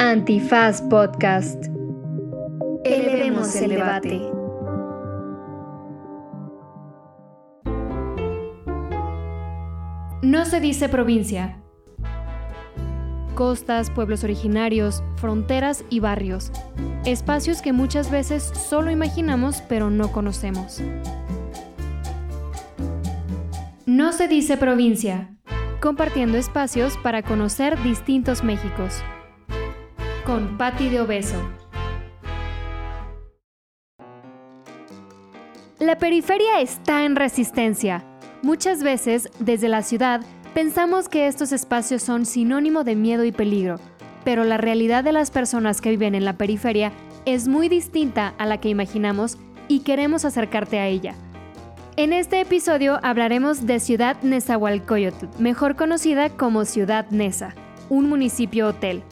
Antifaz Podcast. Elevemos el debate. No se dice provincia. Costas, pueblos originarios, fronteras y barrios. Espacios que muchas veces solo imaginamos pero no conocemos. No se dice provincia. Compartiendo espacios para conocer distintos Méxicos con Patti de Obeso. La periferia está en resistencia. Muchas veces, desde la ciudad, pensamos que estos espacios son sinónimo de miedo y peligro, pero la realidad de las personas que viven en la periferia es muy distinta a la que imaginamos y queremos acercarte a ella. En este episodio hablaremos de Ciudad Nezahualcóyotl, mejor conocida como Ciudad Neza, un municipio hotel,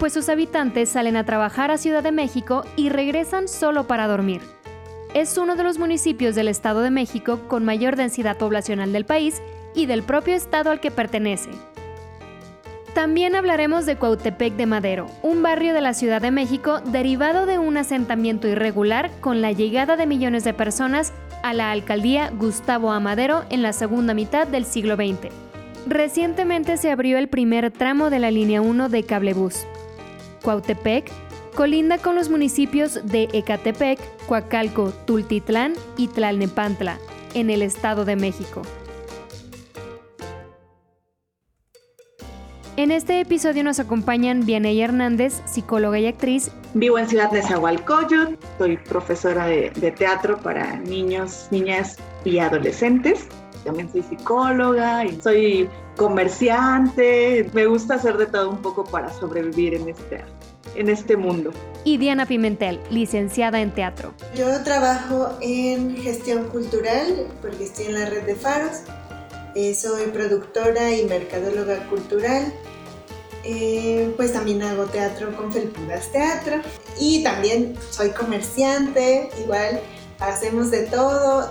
pues sus habitantes salen a trabajar a Ciudad de México y regresan solo para dormir. Es uno de los municipios del Estado de México con mayor densidad poblacional del país y del propio estado al que pertenece. También hablaremos de Cuautepec de Madero, un barrio de la Ciudad de México derivado de un asentamiento irregular con la llegada de millones de personas a la alcaldía Gustavo Amadero en la segunda mitad del siglo XX. Recientemente se abrió el primer tramo de la línea 1 de Cablebús, Cuautepec, colinda con los municipios de Ecatepec, Coacalco, Tultitlán y Tlalnepantla, en el Estado de México. En este episodio nos acompañan Vianey Hernández, psicóloga y actriz. Vivo en Ciudad de Zahualcoyot, soy profesora de, de teatro para niños, niñas y adolescentes también soy psicóloga y soy comerciante. Me gusta hacer de todo un poco para sobrevivir en este, en este mundo. Y Diana Pimentel, licenciada en teatro. Yo trabajo en gestión cultural porque estoy en la red de Faros. Eh, soy productora y mercadóloga cultural. Eh, pues también hago teatro con Felpudas Teatro y también soy comerciante, igual hacemos de todo,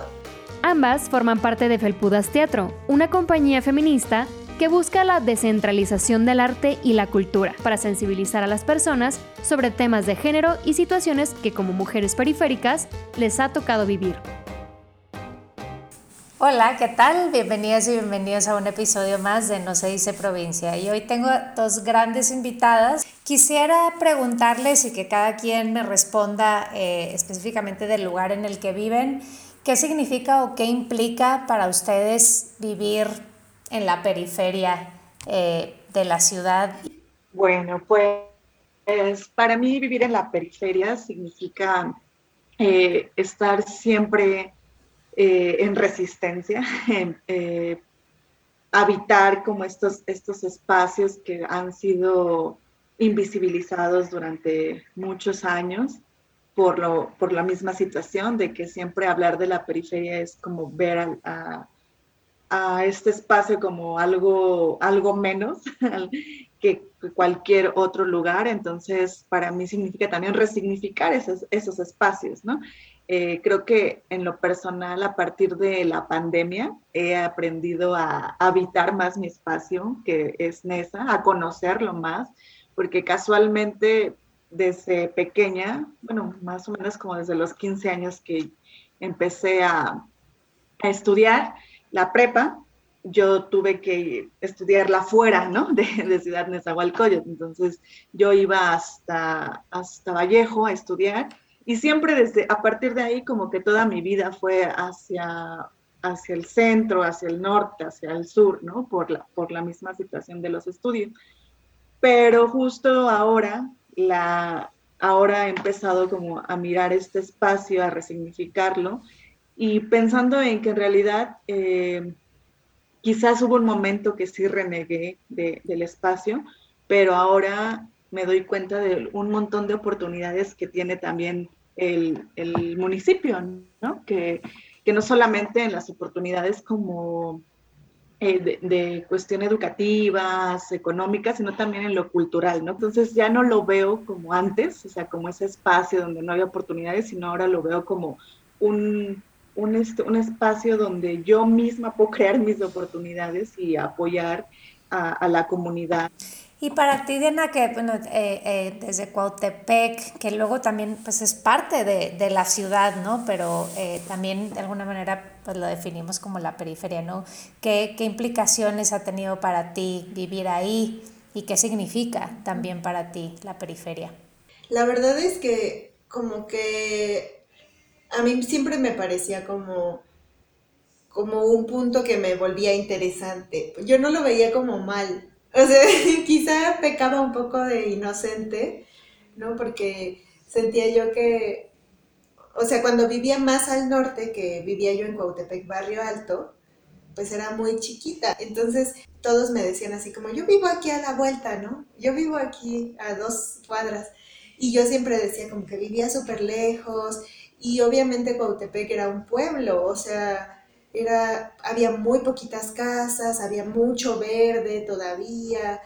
Ambas forman parte de Felpudas Teatro, una compañía feminista que busca la descentralización del arte y la cultura para sensibilizar a las personas sobre temas de género y situaciones que como mujeres periféricas les ha tocado vivir. Hola, ¿qué tal? Bienvenidas y bienvenidos a un episodio más de No se dice provincia. Y hoy tengo dos grandes invitadas. Quisiera preguntarles y que cada quien me responda eh, específicamente del lugar en el que viven ¿Qué significa o qué implica para ustedes vivir en la periferia eh, de la ciudad? Bueno, pues para mí vivir en la periferia significa eh, estar siempre eh, en resistencia, habitar como estos, estos espacios que han sido invisibilizados durante muchos años por, lo, por la misma situación de que siempre hablar de la periferia es como ver a, a, este espacio como algo, algo menos que cualquier otro lugar. Entonces, para mí significa también resignificar esos, esos espacios, ¿no? Eh, creo que en lo personal, a partir de la pandemia, he aprendido a habitar más mi espacio, que es NESA, a conocerlo más, porque casualmente desde pequeña, bueno, más o menos como desde los 15 años que empecé a, estudiar la prepa, yo tuve que estudiarla fuera, ¿no? De, de Ciudad Nezahualcóyotl. Entonces, yo iba hasta, hasta Vallejo a estudiar y siempre desde, a partir de ahí, como que toda mi vida fue hacia, hacia el centro, hacia el norte, hacia el sur, ¿no? Por la, por la misma situación de los estudios. Pero justo ahora, la, ahora he empezado como a mirar este espacio, a resignificarlo y pensando en que en realidad eh, quizás hubo un momento que sí renegué del espacio, pero ahora me doy cuenta de un montón de oportunidades que tiene también el, el municipio, ¿no? Que, que no solamente en las oportunidades como eh, de, cuestión educativas, económicas, sino también en lo cultural, ¿no? Entonces ya no lo veo como antes, o sea, como ese espacio donde no había oportunidades, sino ahora lo veo como un, un, este, un espacio donde yo misma puedo crear mis oportunidades y apoyar a la comunidad. Y para ti, Diana, que bueno, eh, eh, desde Cuautepec, que luego también pues es parte de, de la ciudad, ¿no? Pero eh, también de alguna manera pues lo definimos como la periferia, ¿no? ¿Qué, ¿Qué implicaciones ha tenido para ti vivir ahí y qué significa también para ti la periferia? La verdad es que como que a mí siempre me parecía como como un punto que me volvía interesante. Yo no lo veía como mal, o sea, quizá pecaba un poco de inocente, ¿no? Porque sentía yo que, o sea, cuando vivía más al norte, que vivía yo en Cuautepec, Barrio Alto, pues era muy chiquita. Entonces todos me decían así como, yo vivo aquí a la vuelta, ¿no? Yo vivo aquí a dos cuadras. Y yo siempre decía como que vivía súper lejos y obviamente Cuautepec era un pueblo, o sea, era, había muy poquitas casas, había mucho verde todavía,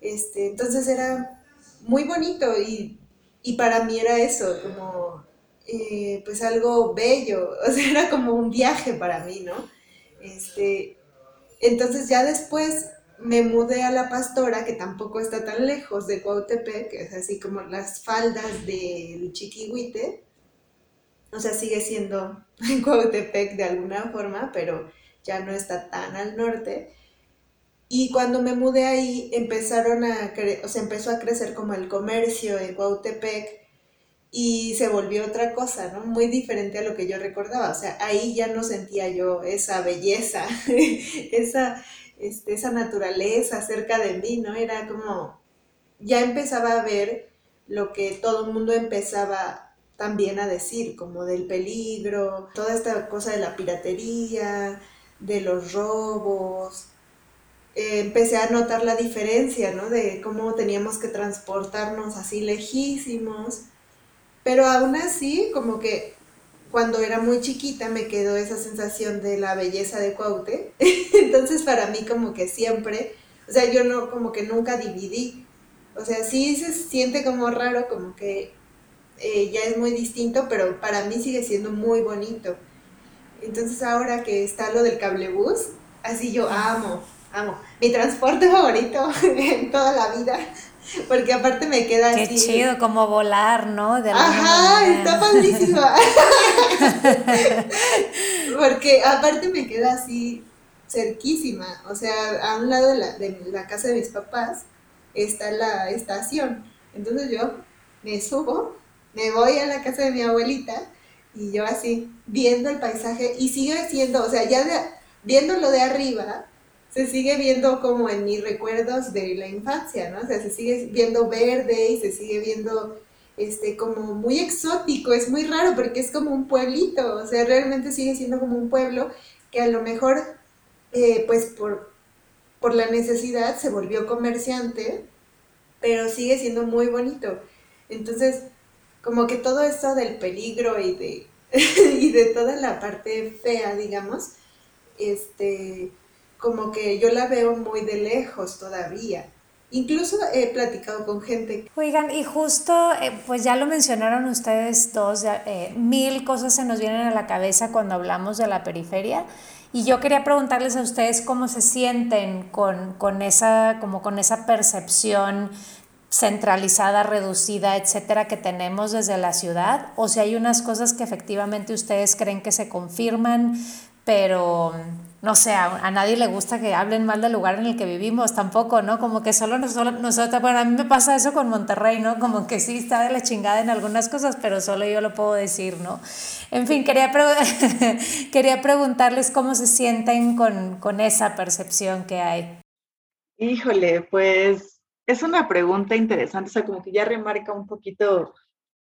este, entonces era muy bonito y, para mí era eso, como eh, pues algo bello, o sea, era como un viaje para mí, ¿no? Este, entonces ya después me mudé a La Pastora, que tampoco está tan lejos de Cuautepec, que es así como las faldas del Chiquihuite, o sea, sigue siendo en Cuautepec de alguna forma, pero ya no está tan al norte. Y cuando me mudé ahí, empezaron a o sea, empezó a crecer como el comercio en Cuautepec y se volvió otra cosa, ¿no? Muy diferente a lo que yo recordaba. O sea, ahí ya no sentía yo esa belleza, esa, este, esa naturaleza cerca de mí, ¿no? Era como, ya empezaba a ver lo que todo el mundo empezaba también a decir, como del peligro, toda esta cosa de la piratería, de los robos. Eh, empecé a notar la diferencia, ¿no? De cómo teníamos que transportarnos así lejísimos. Pero aún así, como que cuando era muy chiquita me quedó esa sensación de la belleza de Cuaute. Entonces para mí como que siempre, o sea, yo no, como que nunca dividí. O sea, sí se siente como raro, como que eh, ya es muy distinto, pero para mí sigue siendo muy bonito. Entonces ahora que está lo del cablebús, así yo amo, amo. Mi transporte favorito en toda la vida. Porque aparte me queda Qué chido, como volar, ¿no? De Ajá, está padrísimo. porque aparte me queda así cerquísima. O sea, a un lado de la, de la casa de mis papás está la estación. Entonces yo me subo me voy a la casa de mi abuelita y yo así, viendo el paisaje y sigue siendo, o sea, ya viéndolo de arriba, se sigue viendo como en mis recuerdos de la infancia, ¿no? O sea, se sigue viendo verde y se sigue viendo este como muy exótico, es muy raro porque es como un pueblito, o sea, realmente sigue siendo como un pueblo que a lo mejor, eh, pues por, por la necesidad se volvió comerciante, pero sigue siendo muy bonito. Entonces, como que todo esto del peligro y de, y de toda la parte fea, digamos, este, como que yo la veo muy de lejos todavía. Incluso he platicado con gente. Oigan, y justo, eh, pues ya lo mencionaron ustedes dos, eh, mil cosas se nos vienen a la cabeza cuando hablamos de la periferia. Y yo quería preguntarles a ustedes cómo se sienten con, con esa, como con esa percepción centralizada, reducida, etcétera, que tenemos desde la ciudad, o si hay unas cosas que efectivamente ustedes creen que se confirman, pero no sé, a, nadie le gusta que hablen mal del lugar en el que vivimos tampoco, ¿no? Como que solo nosotros, nosotros, bueno, a mí me pasa eso con Monterrey, ¿no? Como que sí está de la chingada en algunas cosas, pero solo yo lo puedo decir, ¿no? En fin, quería, quería preguntarles cómo se sienten con, con esa percepción que hay. Híjole, pues es una pregunta interesante, o sea, como que ya remarca un poquito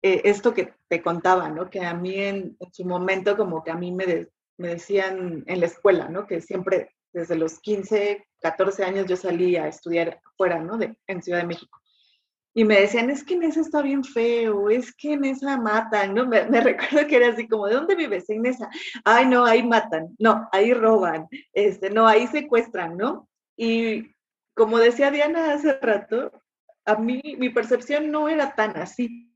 eh, esto que te contaba, ¿no? Que a mí en, su momento como que a mí me, me decían en la escuela, ¿no? Que siempre desde los 15, 14 años yo salí a estudiar fuera, ¿no? De, en Ciudad de México. Y me decían, es que en esa está bien feo, es que en esa matan, ¿no? Me, me, recuerdo que era así como, ¿de dónde vives? En esa. Ay, no, ahí matan, no, ahí roban, este, no, ahí secuestran, ¿no? Y como decía Diana hace rato, a mí mi percepción no era tan así,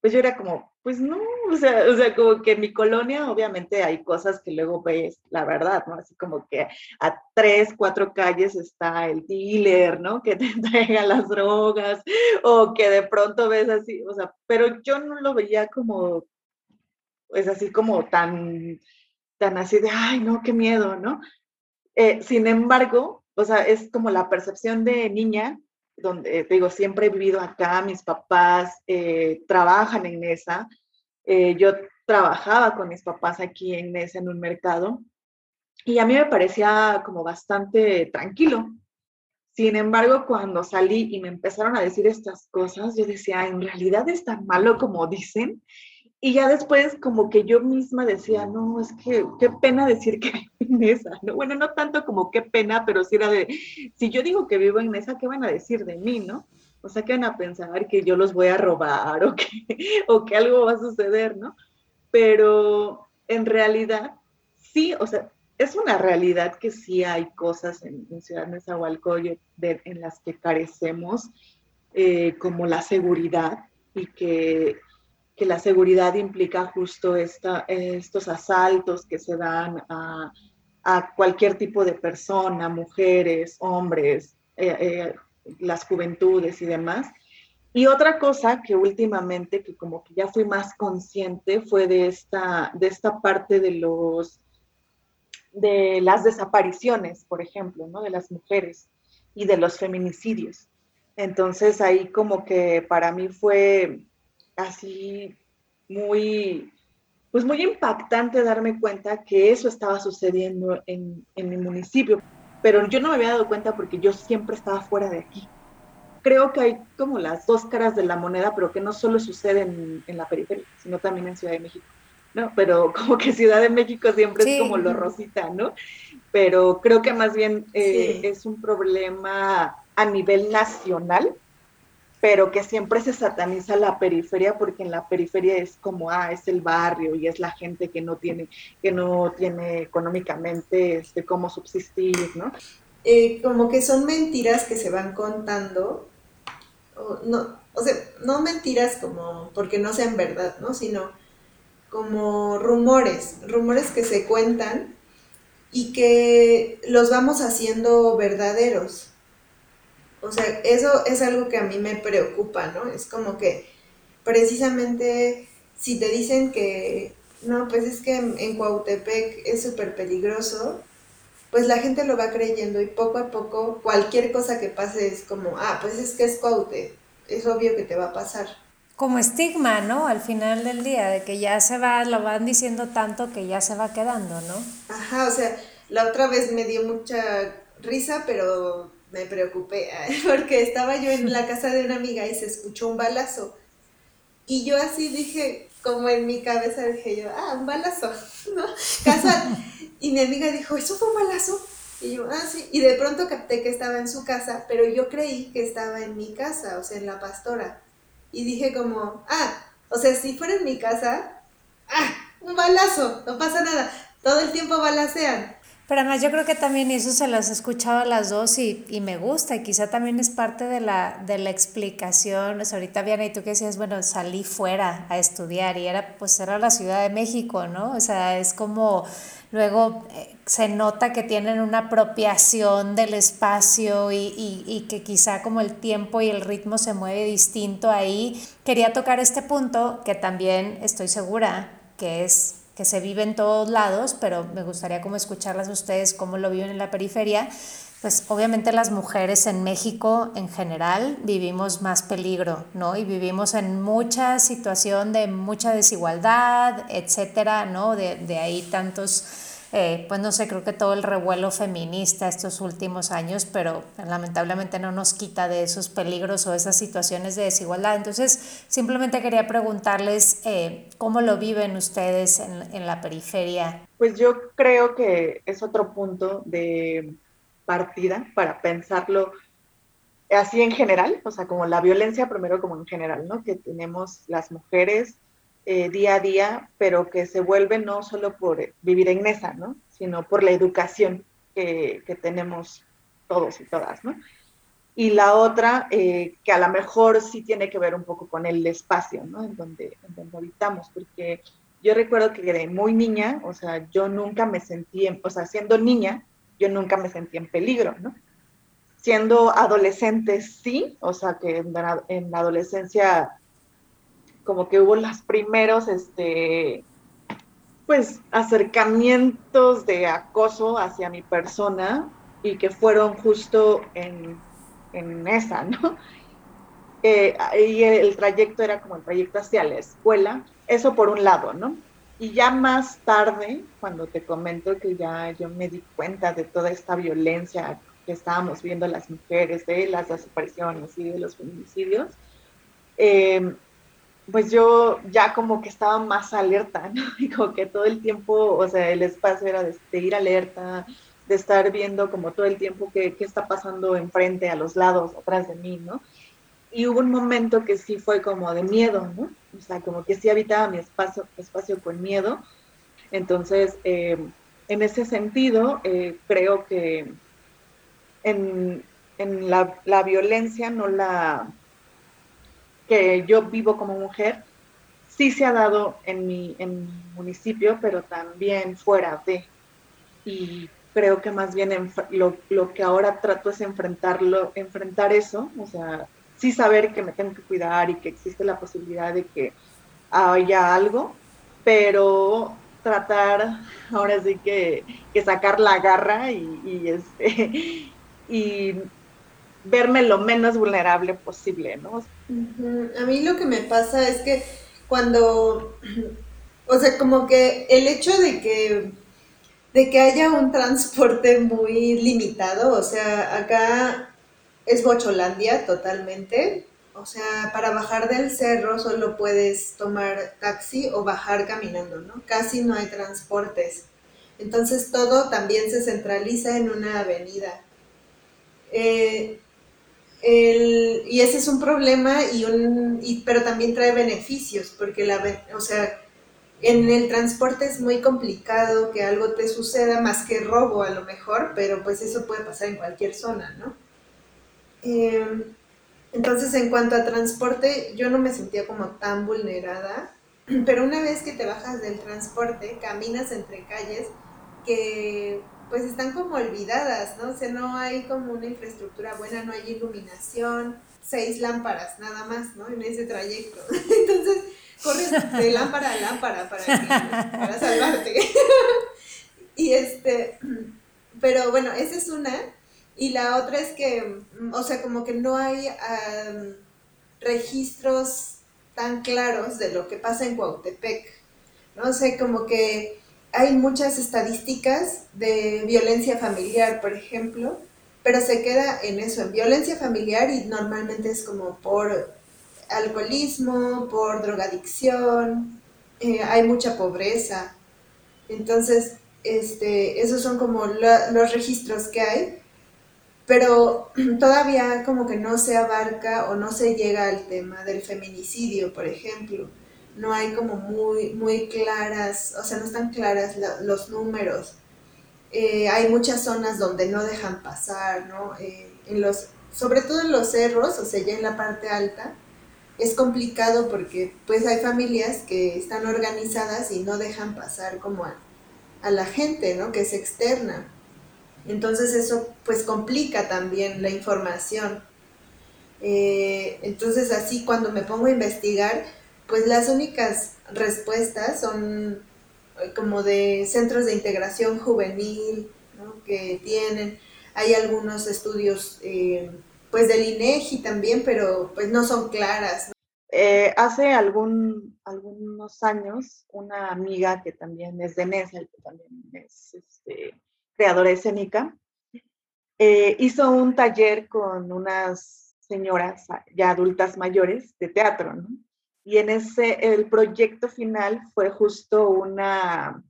pues yo era como, pues no, o sea, o sea, como que en mi colonia obviamente hay cosas que luego ves, la verdad, ¿no? Así como que a tres, cuatro calles está el dealer, ¿no? Que te entrega las drogas, o que de pronto ves así, o sea, pero yo no lo veía como, pues así como tan, tan así de, ay, no, qué miedo, ¿no? Eh, sin embargo, o sea, es como la percepción de niña donde, te digo, siempre he vivido acá, mis papás eh, trabajan en esa. Eh, yo trabajaba con mis papás aquí en Nesa en un mercado y a mí me parecía como bastante tranquilo. Sin embargo, cuando salí y me empezaron a decir estas cosas, yo decía, ¿en realidad es tan malo como dicen? Y ya después como que yo misma decía, no, es que qué pena decir que en esa, ¿no? Bueno, no tanto como qué pena, pero sí era de, si yo digo que vivo en esa, ¿qué van a decir de mí, no? O sea, ¿qué van a pensar que yo los voy a robar o que, o que algo va a suceder, ¿no? Pero en realidad, sí, o sea, es una realidad que sí hay cosas en, Ciudad Nezahualcóyotl en las que carecemos, eh, como la seguridad, y que que la seguridad implica justo estos asaltos que se dan a, cualquier tipo de persona, mujeres, hombres, eh, eh, las juventudes y demás. Y otra cosa que últimamente, que como que ya fui más consciente, fue de esta, de esta parte de los de las desapariciones, por ejemplo, ¿no? de las mujeres y de los feminicidios. Entonces ahí como que para mí fue así muy, pues muy impactante darme cuenta que eso estaba sucediendo en, en mi municipio, pero yo no me había dado cuenta porque yo siempre estaba fuera de aquí. Creo que hay como las dos caras de la moneda, pero que no solo sucede en, en la periferia, sino también en Ciudad de México. ¿no? Pero como que Ciudad de México siempre es como lo rosita, ¿no? Pero creo que más bien eh, es un problema a nivel nacional pero que siempre se sataniza la periferia porque en la periferia es como, ah, es el barrio y es la gente que no tiene, que no tiene económicamente este, cómo subsistir, ¿no? Eh, como que son mentiras que se van contando, o, no, o sea, no mentiras como porque no sean verdad, ¿no? Sino como rumores, rumores que se cuentan y que los vamos haciendo verdaderos. O sea, eso es algo que a mí me preocupa, ¿no? Es como que precisamente si te dicen que, no, pues es que en, en Cuautepec es súper peligroso, pues la gente lo va creyendo y poco a poco cualquier cosa que pase es como, ah, pues es que es Cuaute, es obvio que te va a pasar. Como estigma, ¿no? Al final del día, de que ya se va, lo van diciendo tanto que ya se va quedando, ¿no? Ajá, o sea, la otra vez me dio mucha risa, pero me preocupé porque estaba yo en la casa de una amiga y se escuchó un balazo. Y yo así dije, como en mi cabeza dije yo, ah, un balazo, ¿no? Casual. Y mi amiga dijo, ¿eso fue un balazo? Y yo, ah, sí. Y de pronto capté que estaba en su casa, pero yo creí que estaba en mi casa, o sea, en la pastora. Y dije como, ah, o sea, si fuera en mi casa, ah, un balazo, no pasa nada. Todo el tiempo balacean. Pero además yo creo que también eso se las he escuchado a las dos y, y me gusta y quizá también es parte de la, de la explicación. ahorita Viana y tú que decías, bueno, salí fuera a estudiar y era pues era la Ciudad de México, ¿no? O sea, es como luego eh, se nota que tienen una apropiación del espacio y, y, y, que quizá como el tiempo y el ritmo se mueve distinto ahí. Quería tocar este punto que también estoy segura que es que se vive en todos lados, pero me gustaría como escucharlas a ustedes cómo lo viven en la periferia. Pues obviamente las mujeres en México en general vivimos más peligro, ¿no? Y vivimos en mucha situación de mucha desigualdad, etcétera, ¿no? De, de ahí tantos eh, pues no sé, creo que todo el revuelo feminista estos últimos años, pero lamentablemente no nos quita de esos peligros o esas situaciones de desigualdad. Entonces, simplemente quería preguntarles eh, cómo lo viven ustedes en, en la periferia. Pues yo creo que es otro punto de partida para pensarlo así en general, o sea, como la violencia primero como en general, ¿no? Que tenemos las mujeres eh, día a día, pero que se vuelve no solo por vivir en mesa, ¿no? sino por la educación que, tenemos todos y todas. ¿no? y la otra eh, que a lo mejor sí tiene que ver un poco con el espacio, ¿no? En donde, en donde habitamos, porque yo recuerdo que de muy niña, o sea, yo nunca me sentí, en, o sea, siendo niña, yo nunca me sentí en peligro, ¿no? Siendo adolescente, sí, o sea, que en en la adolescencia como que hubo los primeros, este, pues, acercamientos de acoso hacia mi persona y que fueron justo en en esa, ¿no? Eh, y el trayecto era como el trayecto hacia la escuela, eso por un lado, ¿no? Y ya más tarde, cuando te comento que ya yo me di cuenta de toda esta violencia que estábamos viendo las mujeres, de las desapariciones y de los feminicidios, eh, pues yo ya como que estaba más alerta, ¿no? Y como que todo el tiempo, o sea, el espacio era de ir alerta, de estar viendo como todo el tiempo qué, está pasando enfrente, a los lados, atrás de mí, ¿no? Y hubo un momento que sí fue como de miedo, ¿no? O sea, como que sí habitaba mi espacio, espacio con miedo. Entonces, eh, en ese sentido, eh, creo que en, la, violencia, no la que yo vivo como mujer, sí se ha dado en mi, en mi municipio, pero también fuera de. Y creo que más bien lo, lo, que ahora trato es enfrentarlo, enfrentar eso, o sea, sí saber que me tengo que cuidar y que existe la posibilidad de que haya algo, pero tratar ahora sí que, que sacar la garra y, este, y verme lo menos vulnerable posible, ¿no? A mí lo que me pasa es que cuando, o sea, como que el hecho de que de que haya un transporte muy limitado, o sea, acá es Bocholandia totalmente, o sea, para bajar del cerro solo puedes tomar taxi o bajar caminando, ¿no? Casi no hay transportes. Entonces todo también se centraliza en una avenida. Eh, y ese es un problema, y un, pero también trae beneficios, porque la, o sea, en el transporte es muy complicado que algo te suceda, más que robo a lo mejor, pero pues eso puede pasar en cualquier zona, ¿no? Em, entonces, en cuanto a transporte, yo no me sentía como tan vulnerada, pero una vez que te bajas del transporte, caminas entre calles que pues están como olvidadas, ¿no? O sea, no hay como una infraestructura buena, no hay iluminación, seis lámparas nada más, ¿no? En ese trayecto. Entonces, corres de lámpara a lámpara para, para salvarte. y este, pero bueno, esa es una. Y la otra es que, o sea, como que no hay registros tan claros de lo que pasa en Cuautepec. No sé, como que hay muchas estadísticas de violencia familiar, por ejemplo, pero se queda en eso, en violencia familiar y normalmente es como por alcoholismo, por drogadicción, eh, hay mucha pobreza. Entonces, este, esos son como los registros que hay, pero todavía como que no se abarca o no se llega al tema del feminicidio, por ejemplo. No hay como muy, muy claras, o sea, no están claras los números. Eh, hay muchas zonas donde no dejan pasar, ¿no? Eh, en los, sobre todo en los cerros, o sea, ya en la parte alta, es complicado porque pues hay familias que están organizadas y no dejan pasar como a, la gente, ¿no? Que es externa. Entonces eso pues complica también la información. Eh, entonces así cuando me pongo a investigar, pues las únicas respuestas son eh, como de centros de integración juvenil ¿no? que tienen. Hay algunos estudios eh, pues del INEGI también, pero pues no son claras. Eh, hace algún, algunos años, una amiga que también es de Nesa, que también es este, creadora escénica, eh, hizo un taller con unas señoras ya adultas mayores de teatro, ¿no? Y en ese, el proyecto final fue justo una,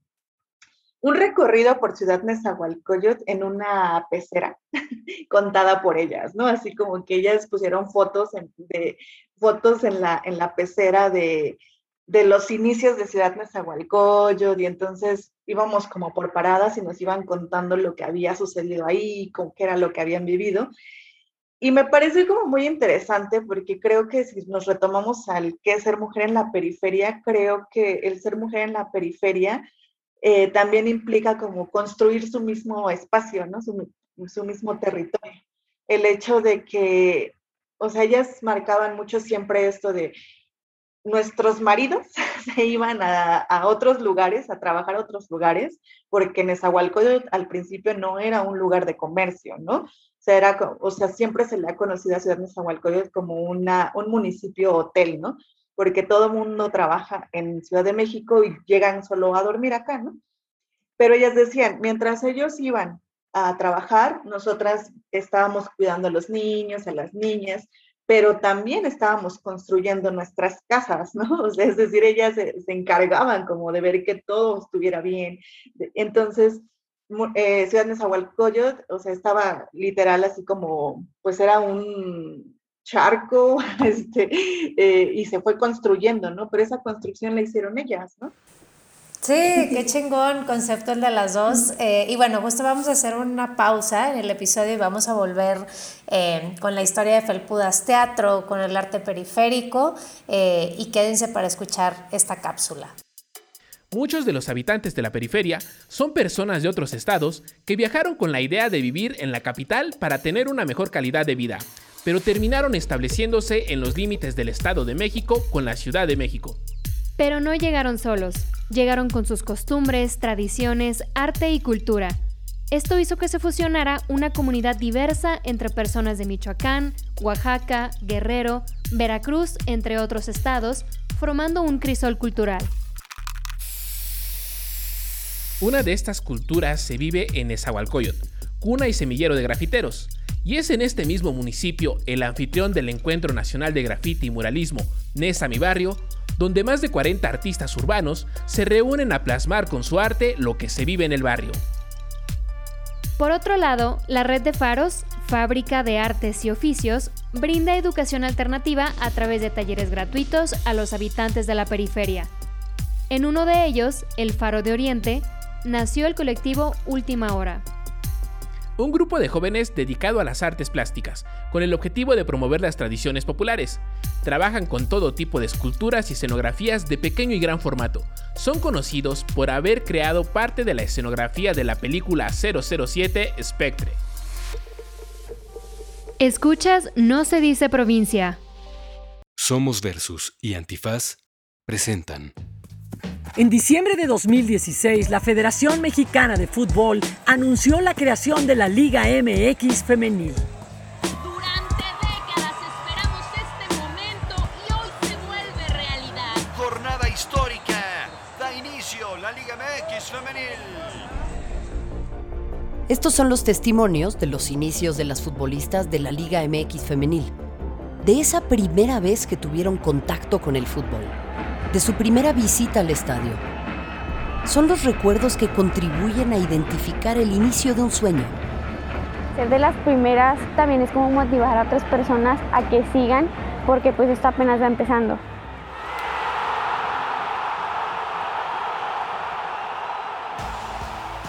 un recorrido por Ciudad Nezahualcóyotl en una pecera contada por ellas, ¿no? Así como que ellas pusieron fotos en, de fotos en la, en la pecera de, de los inicios de Ciudad Nezahualcóyotl y entonces íbamos como por paradas y nos iban contando lo que había sucedido ahí, con qué era lo que habían vivido. Y me parece como muy interesante porque creo que si nos retomamos al qué ser mujer en la periferia, creo que el ser mujer en la periferia eh, también implica como construir su mismo espacio, ¿no? Su, su, mismo territorio. El hecho de que, o sea, ellas marcaban mucho siempre esto de nuestros maridos se iban a, a otros lugares, a trabajar a otros lugares, porque Nezahualcóyotl al principio no era un lugar de comercio, ¿no? Era, o sea, siempre se le ha conocido a Ciudad Nezahualcóyotl como una, un municipio hotel, ¿no? Porque todo mundo trabaja en Ciudad de México y llegan solo a dormir acá, ¿no? Pero ellas decían, mientras ellos iban a trabajar, nosotras estábamos cuidando a los niños, a las niñas, pero también estábamos construyendo nuestras casas, ¿no? Es decir, ellas se, se encargaban como de ver que todo estuviera bien. Entonces, eh, Ciudad Nezahualcóyotl, o sea, estaba literal así como, pues era un charco, este, eh, y se fue construyendo, ¿no? Pero esa construcción la hicieron ellas, ¿no? Sí, qué chingón concepto el de las dos. Eh, y bueno, justo vamos a hacer una pausa en el episodio y vamos a volver eh, con la historia de Felpudas Teatro, con el arte periférico y quédense para escuchar esta cápsula. Muchos de los habitantes de la periferia son personas de otros estados que viajaron con la idea de vivir en la capital para tener una mejor calidad de vida, pero terminaron estableciéndose en los límites del Estado de México con la Ciudad de México. Pero no llegaron solos, llegaron con sus costumbres, tradiciones, arte y cultura. Esto hizo que se fusionara una comunidad diversa entre personas de Michoacán, Oaxaca, Guerrero, Veracruz, entre otros estados, formando un crisol cultural. Una de estas culturas se vive en Nezahualcóyotl, cuna y semillero de grafiteros, y es en este mismo municipio el anfitrión del Encuentro Nacional de Grafiti y Muralismo, Nesa Mi Barrio, donde más de 40 artistas urbanos se reúnen a plasmar con su arte lo que se vive en el barrio. Por otro lado, la red de faros, fábrica de artes y oficios, brinda educación alternativa a través de talleres gratuitos a los habitantes de la periferia. En uno de ellos, el Faro de Oriente, nació el colectivo Última Hora. Un grupo de jóvenes dedicado a las artes plásticas, con el objetivo de promover las tradiciones populares. Trabajan con todo tipo de esculturas y escenografías de pequeño y gran formato. Son conocidos por haber creado parte de la escenografía de la película 007 Spectre. Escuchas No se dice provincia. Somos Versus y Antifaz presentan en diciembre de 2016, la Federación Mexicana de Fútbol anunció la creación de la Liga MX Femenil. Durante décadas esperamos este momento y hoy se vuelve realidad. Jornada histórica. Da inicio la Liga MX Femenil. Estos son los testimonios de los inicios de las futbolistas de la Liga MX Femenil. De esa primera vez que tuvieron contacto con el fútbol de su primera visita al estadio. Son los recuerdos que contribuyen a identificar el inicio de un sueño. Ser de las primeras también es como motivar a otras personas a que sigan porque pues esto apenas va empezando.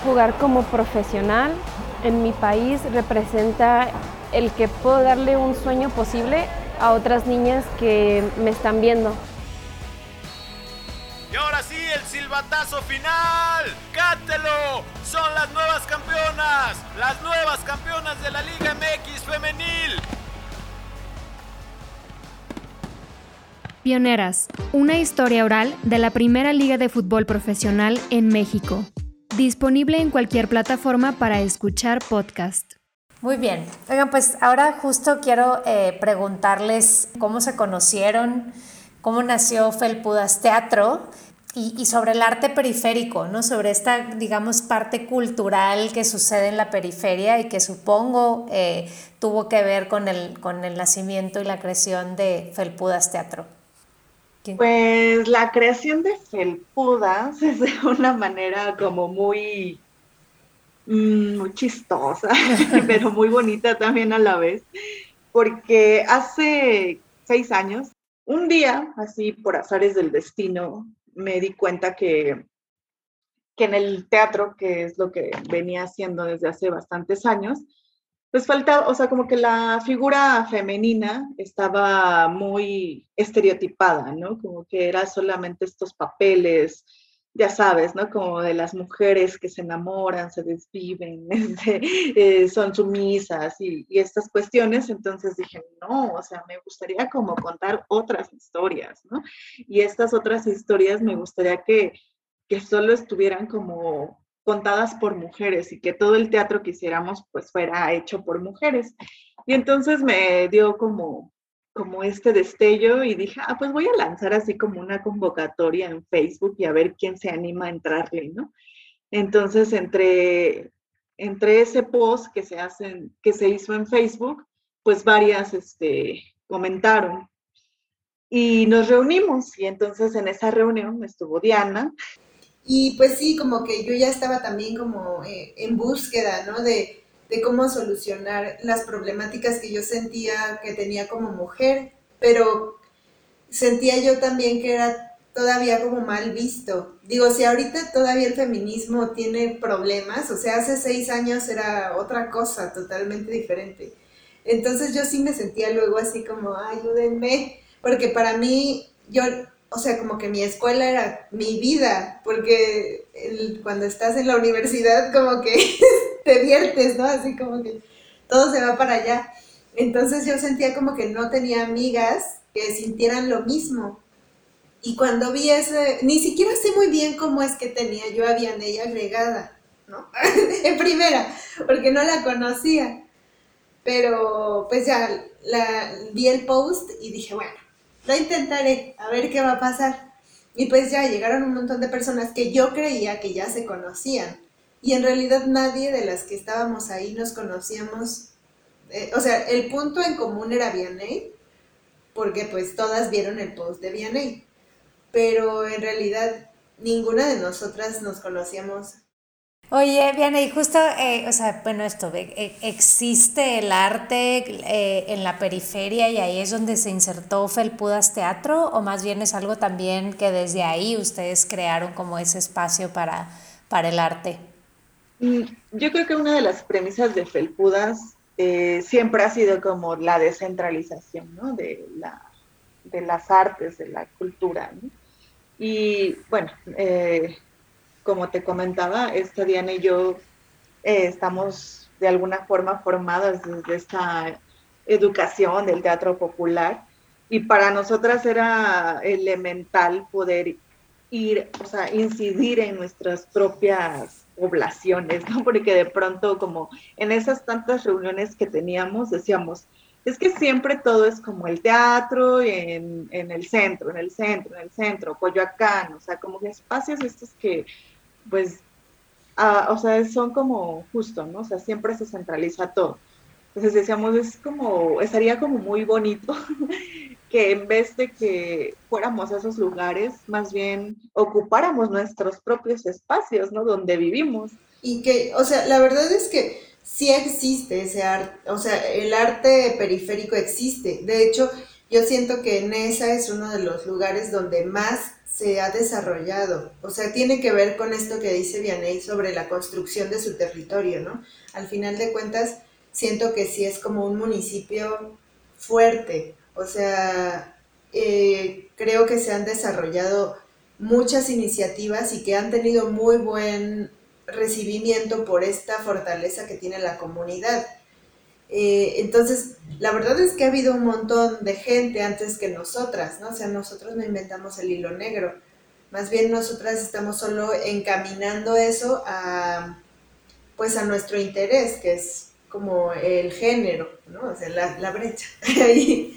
Jugar como profesional en mi país representa el que puedo darle un sueño posible a otras niñas que me están viendo. Ahora sí, el silbatazo final. ¡Cátelo! Son las nuevas campeonas. Las nuevas campeonas de la Liga MX femenil. Pioneras, una historia oral de la primera liga de fútbol profesional en México. Disponible en cualquier plataforma para escuchar podcast. Muy bien. Oigan, pues ahora justo quiero eh, preguntarles cómo se conocieron, cómo nació Felpudas Teatro y, sobre el arte periférico, ¿no? Sobre esta, digamos, parte cultural que sucede en la periferia y que supongo eh, tuvo que ver con el, con el nacimiento y la creación de Felpudas Teatro. Pues la creación de Felpudas es de una manera como muy, mm, muy chistosa, pero muy bonita también a la vez, porque hace seis años un día, así por azares del destino, me di cuenta que, que en el teatro, que es lo que venía haciendo desde hace bastantes años, pues faltaba, o sea, como que la figura femenina estaba muy estereotipada, ¿no? Como que era solamente estos papeles, ya sabes, ¿no? Como de las mujeres que se enamoran, se desviven, este, eh, son sumisas y, estas cuestiones. Entonces dije, no, o sea, me gustaría como contar otras historias, ¿no? Y estas otras historias me gustaría que, que solo estuvieran como contadas por mujeres y que todo el teatro que hiciéramos pues fuera hecho por mujeres. Y entonces me dio como, como este destello y dije, ah, pues voy a lanzar así como una convocatoria en Facebook y a ver quién se anima a entrarle, ¿no? Entonces, entre, entre ese post que se, hacen, que se hizo en Facebook, pues varias este, comentaron. Y nos reunimos y entonces en esa reunión estuvo Diana, y pues sí, como que yo ya estaba también como eh, en búsqueda, ¿no? De, de cómo solucionar las problemáticas que yo sentía que tenía como mujer, pero sentía yo también que era todavía como mal visto. Digo, si ahorita todavía el feminismo tiene problemas, o sea, hace seis años era otra cosa totalmente diferente. Entonces yo sí me sentía luego así como, ayúdenme, porque para mí, yo o sea, como que mi escuela era mi vida, porque cuando estás en la universidad como que te viertes, ¿no? Así como que todo se va para allá. Entonces yo sentía como que no tenía amigas que sintieran lo mismo. Y cuando vi ese, ni siquiera sé muy bien cómo es que tenía yo a Vianey agregada, ¿no? en primera, porque no la conocía. Pero pues ya la, vi el post y dije, bueno, lo intentaré, a ver qué va a pasar. Y pues ya llegaron un montón de personas que yo creía que ya se conocían. Y en realidad nadie de las que estábamos ahí nos conocíamos. Eh, o sea, el punto en común era Vianney, porque pues todas vieron el post de Vianney. Pero en realidad ninguna de nosotras nos conocíamos Oye, Viana, y justo, eh, o sea, bueno, esto, eh, ¿existe el arte eh, en la periferia y ahí es donde se insertó Felpudas Teatro? ¿O más bien es algo también que desde ahí ustedes crearon como ese espacio para, para el arte? Mm, yo creo que una de las premisas de Felpudas siempre ha sido como la descentralización, ¿no? De, la, de las artes, de la cultura, ¿no? Y bueno, como te comentaba, esta Diana y yo eh, estamos de alguna forma formadas desde esta educación del teatro popular y para nosotras era elemental poder ir, o sea, incidir en nuestras propias poblaciones, ¿no? Porque de pronto como en esas tantas reuniones que teníamos decíamos, es que siempre todo es como el teatro en, en el centro, en el centro, en el centro, Coyoacán, o sea, como que espacios estos que pues, ah, o sea, son como justo, ¿no? O sea, siempre se centraliza todo. Entonces decíamos, es como, estaría como muy bonito que en vez de que fuéramos a esos lugares, más bien ocupáramos nuestros propios espacios, ¿no? Donde vivimos. Y que, o sea, la verdad es que sí existe ese arte, o sea, el arte periférico existe. De hecho, yo siento que Nesa es uno de los lugares donde más se ha desarrollado. O sea, tiene que ver con esto que dice Vianey sobre la construcción de su territorio, ¿no? Al final de cuentas, siento que sí es como un municipio fuerte. O sea, eh, creo que se han desarrollado muchas iniciativas y que han tenido muy buen recibimiento por esta fortaleza que tiene la comunidad. Eh, entonces, la verdad es que ha habido un montón de gente antes que nosotras, ¿no? O sea, nosotros no inventamos el hilo negro. Más bien nosotras estamos solo encaminando eso a, pues a nuestro interés, que es como el género, ¿no? O sea, la, la brecha. Ahí.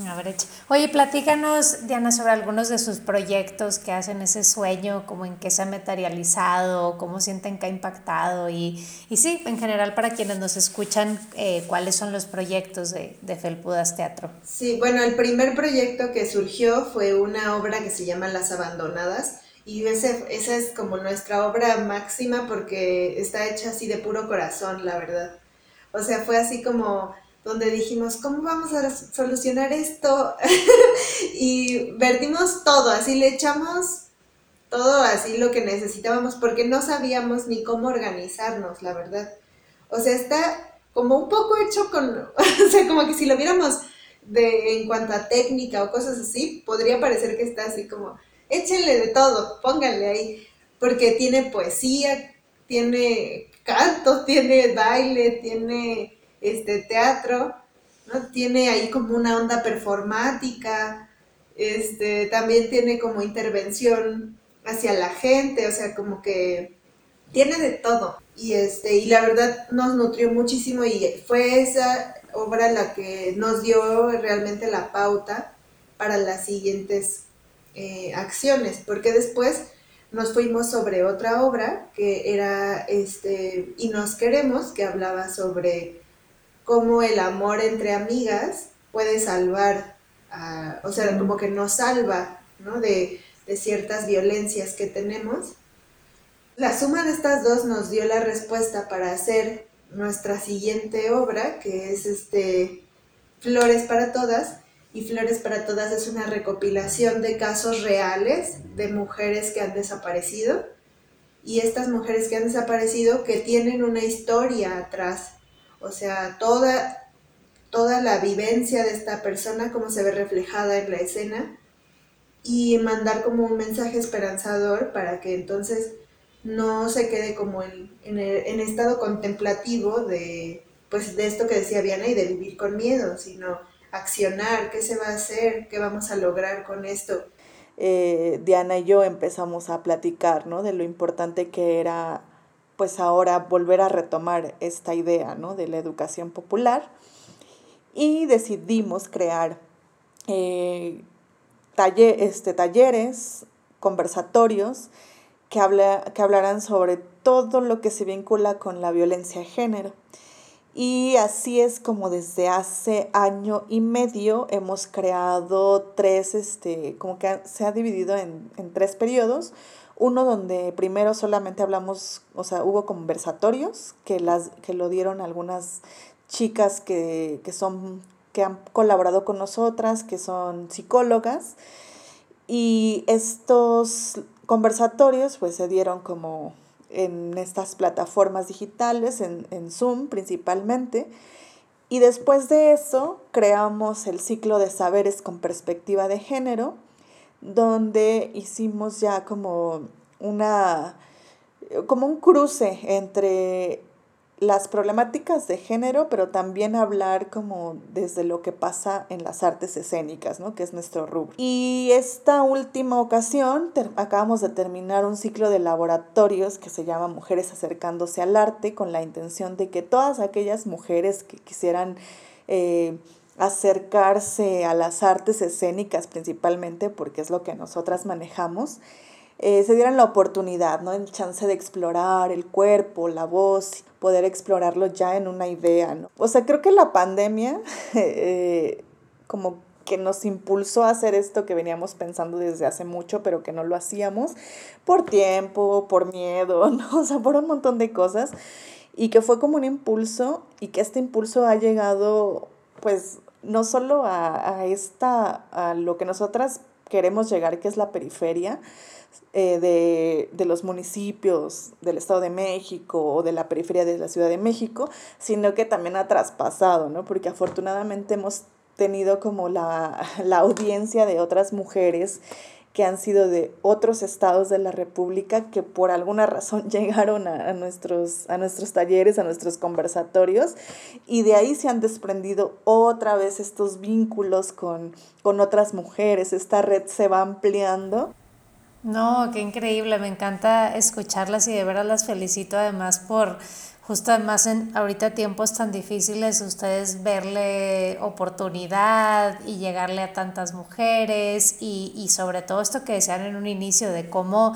Una brecha. Oye, platícanos, Diana, sobre algunos de sus proyectos que hacen ese sueño, como en qué se ha materializado, cómo sienten que ha impactado y, y sí, en general para quienes nos escuchan, eh, cuáles son los proyectos de, de, Felpudas Teatro. Sí, bueno, el primer proyecto que surgió fue una obra que se llama Las Abandonadas y ese, esa es como nuestra obra máxima porque está hecha así de puro corazón, la verdad. O sea, fue así como donde dijimos, ¿cómo vamos a solucionar esto? y vertimos todo, así le echamos todo así lo que necesitábamos, porque no sabíamos ni cómo organizarnos, la verdad. O sea, está como un poco hecho con, o sea, como que si lo viéramos de, en cuanto a técnica o cosas así, podría parecer que está así como, échenle de todo, pónganle ahí, porque tiene poesía, tiene canto, tiene baile, tiene este teatro, ¿no? Tiene ahí como una onda performática, este, también tiene como intervención hacia la gente, o sea, como que tiene de todo. Y este, y la verdad nos nutrió muchísimo y fue esa obra la que nos dio realmente la pauta para las siguientes eh, acciones, porque después nos fuimos sobre otra obra que era este y nos queremos que hablaba sobre cómo el amor entre amigas puede salvar o sea como que nos salva ¿no? de, de ciertas violencias que tenemos. La suma de estas dos nos dio la respuesta para hacer nuestra siguiente obra que es este Flores para todas. Y Flores para Todas es una recopilación de casos reales de mujeres que han desaparecido. Y estas mujeres que han desaparecido que tienen una historia atrás, o sea, toda, toda la vivencia de esta persona, como se ve reflejada en la escena, y mandar como un mensaje esperanzador para que entonces no se quede como en, en, en estado contemplativo de, pues, de esto que decía Viana y de vivir con miedo, sino accionar, qué se va a hacer, qué vamos a lograr con esto. Eh, Diana y yo empezamos a platicar, ¿no? De lo importante que era, pues ahora volver a retomar esta idea, ¿no? De la educación popular y decidimos crear eh, este, talleres, conversatorios que, habla, que hablarán sobre todo lo que se vincula con la violencia de género. Y así es como desde hace año y medio hemos creado tres, este, como que se ha dividido en, tres periodos. Uno donde primero solamente hablamos, o sea, hubo conversatorios que, las, que lo dieron algunas chicas que, que, son, que han colaborado con nosotras, que son psicólogas. Y estos conversatorios pues se dieron como en estas plataformas digitales, en, Zoom principalmente. Y después de eso creamos el ciclo de saberes con perspectiva de género, donde hicimos ya como una como un cruce entre las problemáticas de género, pero también hablar como desde lo que pasa en las artes escénicas, ¿no? que es nuestro rubro. Y esta última ocasión acabamos de terminar un ciclo de laboratorios que se llama Mujeres acercándose al arte, con la intención de que todas aquellas mujeres que quisieran... Eh, acercarse a las artes escénicas principalmente, porque es lo que nosotras manejamos, eh, se dieran la oportunidad, ¿no? El chance de explorar el cuerpo, la voz, poder explorarlo ya en una idea, ¿no? O sea, creo que la pandemia eh, como que nos impulsó a hacer esto que veníamos pensando desde hace mucho, pero que no lo hacíamos por tiempo, por miedo, ¿no? O sea, por un montón de cosas. Y que fue como un impulso y que este impulso ha llegado, pues, no solo a, a esta, a lo que nosotras queremos llegar, que es la periferia, eh, de, de, los municipios del Estado de México o de la periferia de la Ciudad de México, sino que también ha traspasado, ¿no? Porque afortunadamente hemos tenido como la, la audiencia de otras mujeres que han sido de otros estados de la República que por alguna razón llegaron a, a, nuestros, a nuestros talleres, a nuestros conversatorios, y de ahí se han desprendido otra vez estos vínculos con, con otras mujeres, esta red se va ampliando. No, qué increíble, me encanta escucharlas y de veras las felicito además por justo además en ahorita tiempos tan difíciles ustedes verle oportunidad y llegarle a tantas mujeres y, y sobre todo esto que decían en un inicio de cómo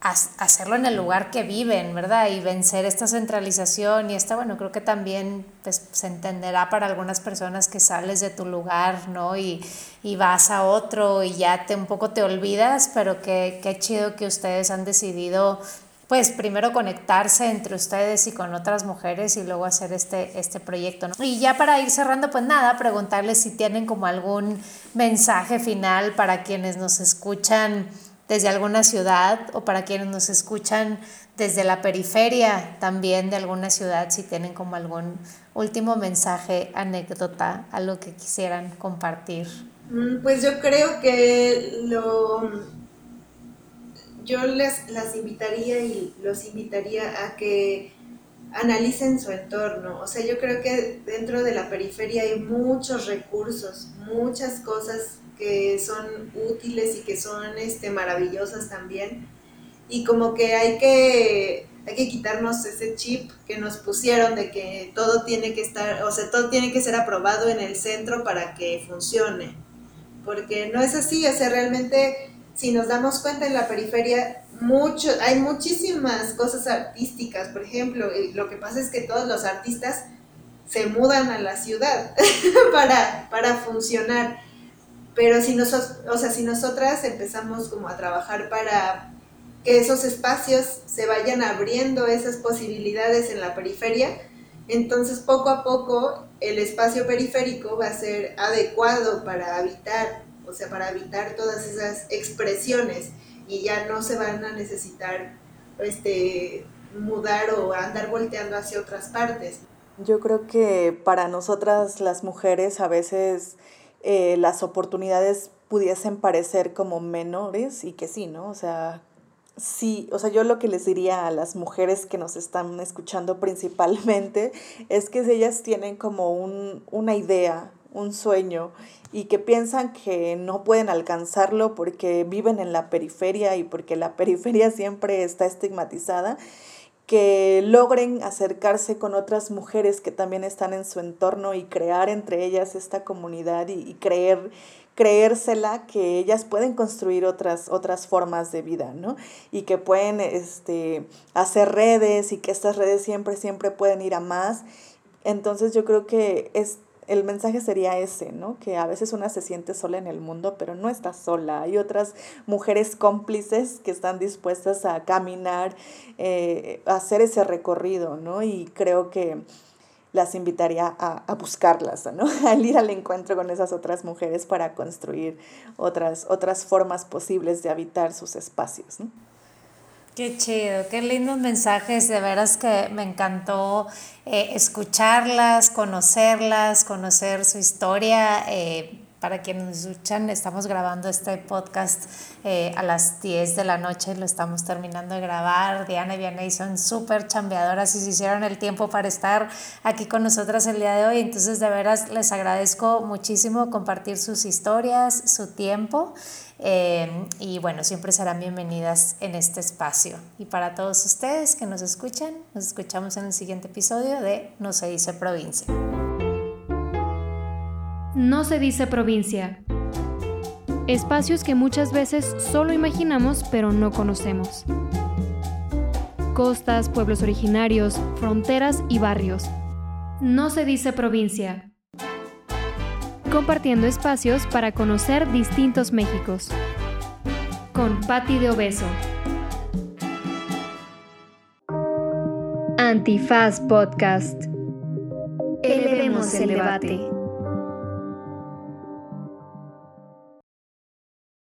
hacerlo en el lugar que viven, ¿verdad? Y vencer esta centralización y esta, bueno, creo que también pues, se entenderá para algunas personas que sales de tu lugar, ¿no? Y, y vas a otro y ya te un poco te olvidas, pero qué, qué chido que ustedes han decidido pues primero conectarse entre ustedes y con otras mujeres y luego hacer este, este proyecto. ¿no? Y ya para ir cerrando, pues nada, preguntarles si tienen como algún mensaje final para quienes nos escuchan desde alguna ciudad o para quienes nos escuchan desde la periferia también de alguna ciudad, si tienen como algún último mensaje, anécdota, algo que quisieran compartir. Mm, pues yo creo que lo yo les las invitaría y los invitaría a que analicen su entorno. O sea, yo creo que dentro de la periferia hay muchos recursos, muchas cosas que son útiles y que son este, maravillosas también y como que hay que hay que quitarnos ese chip que nos pusieron de que todo tiene que estar, o sea, todo tiene que ser aprobado en el centro para que funcione. Porque no es así, o sea, realmente si nos damos cuenta en la periferia mucho, hay muchísimas cosas artísticas, por ejemplo, lo que pasa es que todos los artistas se mudan a la ciudad para, para funcionar. Pero si nosotros, o sea, si nosotras empezamos como a trabajar para que esos espacios se vayan abriendo esas posibilidades en la periferia, entonces poco a poco el espacio periférico va a ser adecuado para habitar, o sea, para habitar todas esas expresiones y ya no se van a necesitar este, mudar o andar volteando hacia otras partes. Yo creo que para nosotras las mujeres a veces eh, las oportunidades pudiesen parecer como menores y que sí, ¿no? O sea, Sí, o sea, yo lo que les diría a las mujeres que nos están escuchando principalmente es que ellas tienen como un, una idea, un sueño y que piensan que no pueden alcanzarlo porque viven en la periferia y porque la periferia siempre está estigmatizada, que logren acercarse con otras mujeres que también están en su entorno y crear entre ellas esta comunidad y, creer creérsela que ellas pueden construir otras, otras formas de vida, ¿no? Y que pueden este, hacer redes y que estas redes siempre, siempre pueden ir a más. Entonces yo creo que es, el mensaje sería ese, ¿no? Que a veces una se siente sola en el mundo, pero no está sola. Hay otras mujeres cómplices que están dispuestas a caminar, eh, a hacer ese recorrido, ¿no? Y creo que las invitaría a, buscarlas, ¿no? Al ir al encuentro con esas otras mujeres para construir otras, otras formas posibles de habitar sus espacios, ¿no? Qué chido, qué lindos mensajes, de veras que me encantó eh, escucharlas, conocerlas, conocer su historia. Eh, para quienes nos escuchan, estamos grabando este podcast eh, a las 10 de la noche, lo estamos terminando de grabar. Diana y Vianney son súper chambeadoras y se hicieron el tiempo para estar aquí con nosotras el día de hoy. Entonces, de veras, les agradezco muchísimo compartir sus historias, su tiempo. Eh, y bueno, siempre serán bienvenidas en este espacio. Y para todos ustedes que nos escuchan, nos escuchamos en el siguiente episodio de No se dice provincia. No se dice provincia. Espacios que muchas veces solo imaginamos pero no conocemos. Costas, pueblos originarios, fronteras y barrios. No se dice provincia. Compartiendo espacios para conocer distintos Méxicos. Con Patti de Obeso. Antifaz Podcast. Elevemos el debate.